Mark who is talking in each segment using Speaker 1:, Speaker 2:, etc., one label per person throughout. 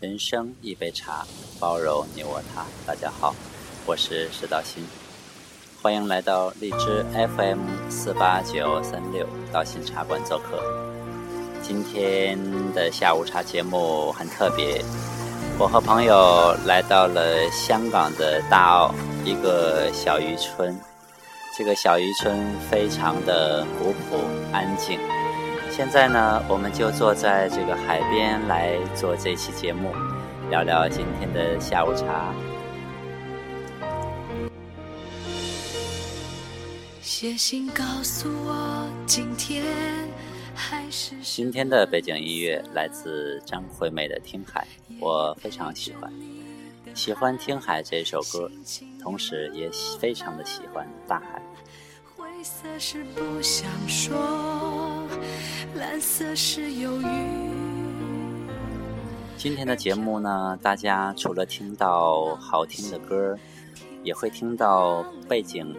Speaker 1: 人生一杯茶，包容你我他。大家好，我是石道新，欢迎来到荔枝 FM 四八九三六道新茶馆做客。今天的下午茶节目很特别，我和朋友来到了香港的大澳一个小渔村。这个小渔村非常的古朴安静。现在呢，我们就坐在这个海边来做这期节目，聊聊今天的下午茶。写信告诉我，今天还是今天的背景音乐来自张惠妹的《听海》，我非常喜欢，喜欢《听海》这首歌，同时也非常的喜欢大海。灰色是不想说。蓝色是忧郁。今天的节目呢，大家除了听到好听的歌，也会听到背景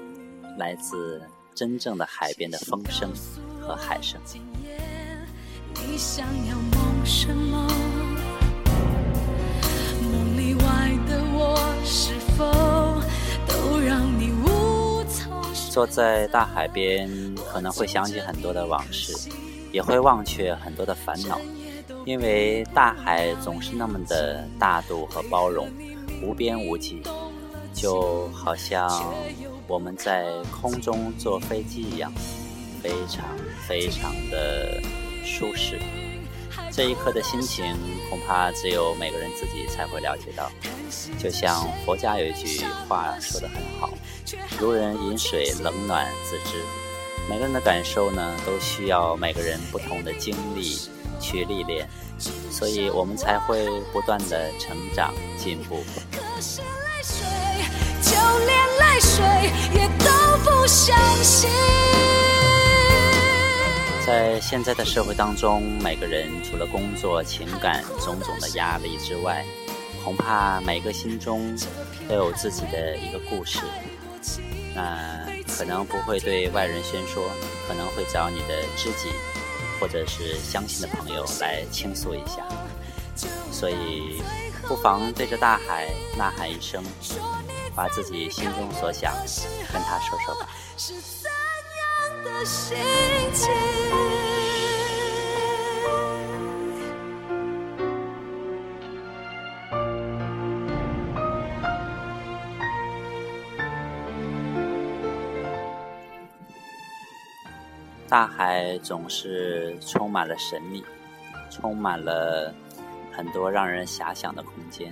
Speaker 1: 来自真正的海边的风声和海声。你想要梦什么？坐在大海边，可能会想起很多的往事。也会忘却很多的烦恼，因为大海总是那么的大度和包容，无边无际，就好像我们在空中坐飞机一样，非常非常的舒适。这一刻的心情，恐怕只有每个人自己才会了解到。就像佛家有一句话说的很好：“如人饮水，冷暖自知。”每个人的感受呢，都需要每个人不同的经历去历练，所以我们才会不断的成长进步。在现在的社会当中，每个人除了工作、情感种种的压力之外，恐怕每个心中都有自己的一个故事。那。可能不会对外人宣说，可能会找你的知己或者是相信的朋友来倾诉一下，所以不妨对着大海呐喊一声，把自己心中所想跟他说说吧。大海总是充满了神秘，充满了很多让人遐想的空间，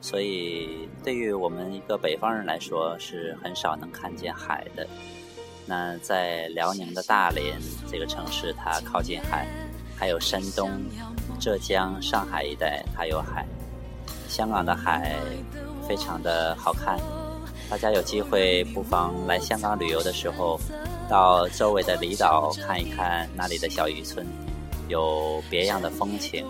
Speaker 1: 所以对于我们一个北方人来说，是很少能看见海的。那在辽宁的大连这个城市，它靠近海；还有山东、浙江、上海一带，它有海。香港的海非常的好看，大家有机会不妨来香港旅游的时候。到周围的离岛看一看，那里的小渔村有别样的风情。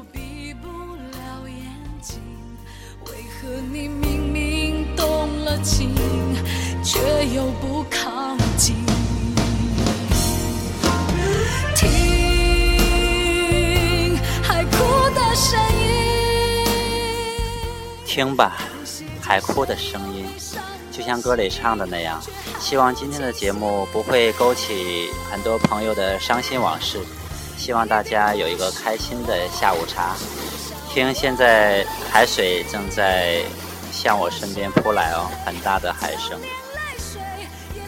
Speaker 1: 听海哭的声音，听吧，海哭的声音。就像歌里唱的那样，希望今天的节目不会勾起很多朋友的伤心往事。希望大家有一个开心的下午茶，听现在海水正在向我身边扑来哦，很大的海声。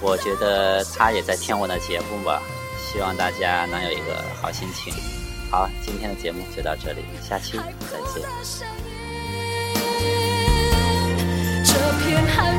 Speaker 1: 我觉得他也在听我的节目吧。希望大家能有一个好心情。好，今天的节目就到这里，下期再见。这片海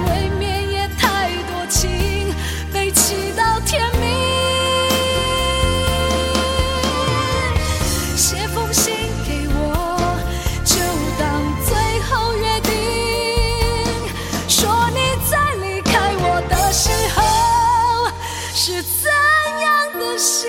Speaker 1: 在